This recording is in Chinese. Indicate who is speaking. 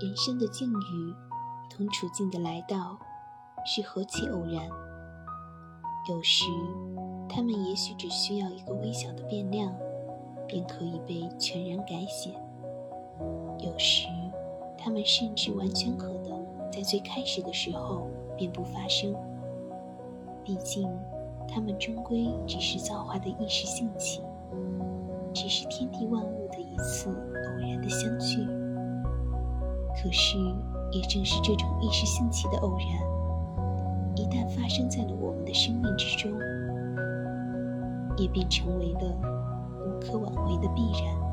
Speaker 1: 人生的境遇同处境的来到是何其偶然。有时，他们也许只需要一个微小的变量，便可以被全然改写；有时，他们甚至完全可能在最开始的时候便不发生。毕竟，他们终归只是造化的一时兴起，只是天地万物可是，也正是这种一时兴起的偶然，一旦发生在了我们的生命之中，也便成为了无可挽回的必然。